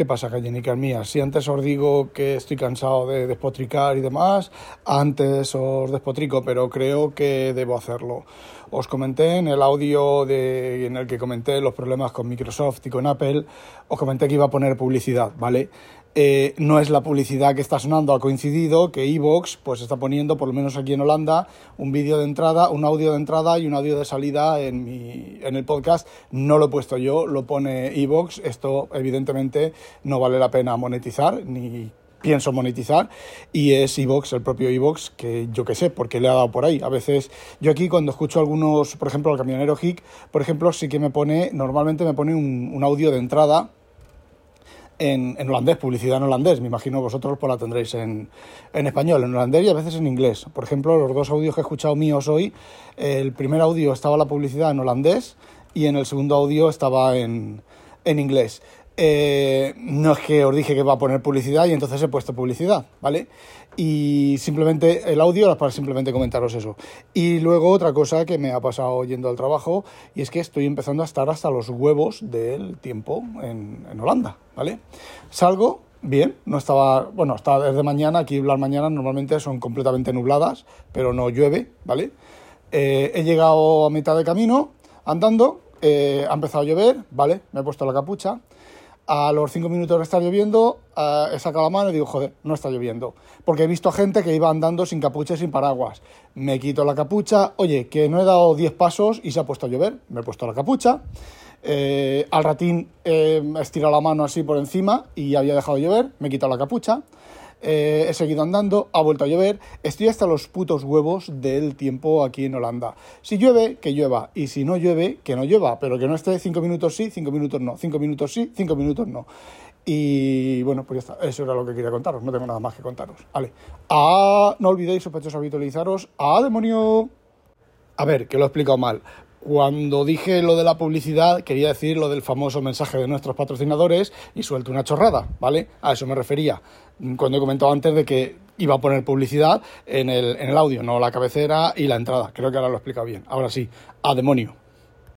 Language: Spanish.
¿Qué pasa, gallinicas mías? Si antes os digo que estoy cansado de despotricar y demás, antes os despotrico, pero creo que debo hacerlo. Os comenté en el audio en el que comenté los problemas con Microsoft y con Apple, os comenté que iba a poner publicidad, ¿vale? Eh, no es la publicidad que está sonando, ha coincidido que Evox pues está poniendo, por lo menos aquí en Holanda, un vídeo de entrada, un audio de entrada y un audio de salida en, mi, en el podcast. No lo he puesto yo, lo pone Evox. Esto evidentemente no vale la pena monetizar, ni pienso monetizar y es Evox, el propio Evox, que yo qué sé, porque le ha dado por ahí. A veces yo aquí cuando escucho algunos, por ejemplo, el camionero Hick, por ejemplo, sí que me pone, normalmente me pone un, un audio de entrada en, holandés, publicidad en holandés. Me imagino vosotros pues la tendréis en, en, español, en holandés y a veces en inglés. Por ejemplo, los dos audios que he escuchado míos hoy, el primer audio estaba la publicidad en holandés y en el segundo audio estaba en, en inglés. Eh, no es que os dije que va a poner publicidad y entonces he puesto publicidad, ¿vale? Y simplemente el audio era para simplemente comentaros eso. Y luego otra cosa que me ha pasado yendo al trabajo y es que estoy empezando a estar hasta los huevos del tiempo en, Holanda, ¿vale? Salgo, bien, no estaba, bueno, estaba desde mañana, aquí las mañanas normalmente son completamente nubladas, pero no llueve, ¿vale? Eh, he llegado a mitad de camino andando, eh, ha empezado a llover, ¿vale? Me he puesto la capucha a los cinco minutos de estar lloviendo, he sacado la mano y digo, joder, no está lloviendo. Porque he visto gente que iba andando sin capucha y sin paraguas. Me quito la capucha, oye, que no he dado 10 pasos y se ha puesto a llover. Me he puesto la capucha. Eh, al ratín eh, he estirado la mano así por encima y había dejado de llover. Me he quitado la capucha. Eh, he seguido andando, ha vuelto a llover, estoy hasta los putos huevos del tiempo aquí en Holanda. Si llueve, que llueva, y si no llueve, que no llueva, pero que no esté cinco minutos sí, cinco minutos no, cinco minutos sí, cinco minutos no. Y bueno, pues ya está, eso era lo que quería contaros, no tengo nada más que contaros. Vale, ah, no olvidéis, sospechosos, habitualizaros, ¡ah, demonio! A ver, que lo he explicado mal. Cuando dije lo de la publicidad, quería decir lo del famoso mensaje de nuestros patrocinadores y suelto una chorrada, ¿vale? A eso me refería. Cuando he comentado antes de que iba a poner publicidad en el, en el audio, no la cabecera y la entrada. Creo que ahora lo he explicado bien. Ahora sí, a demonio.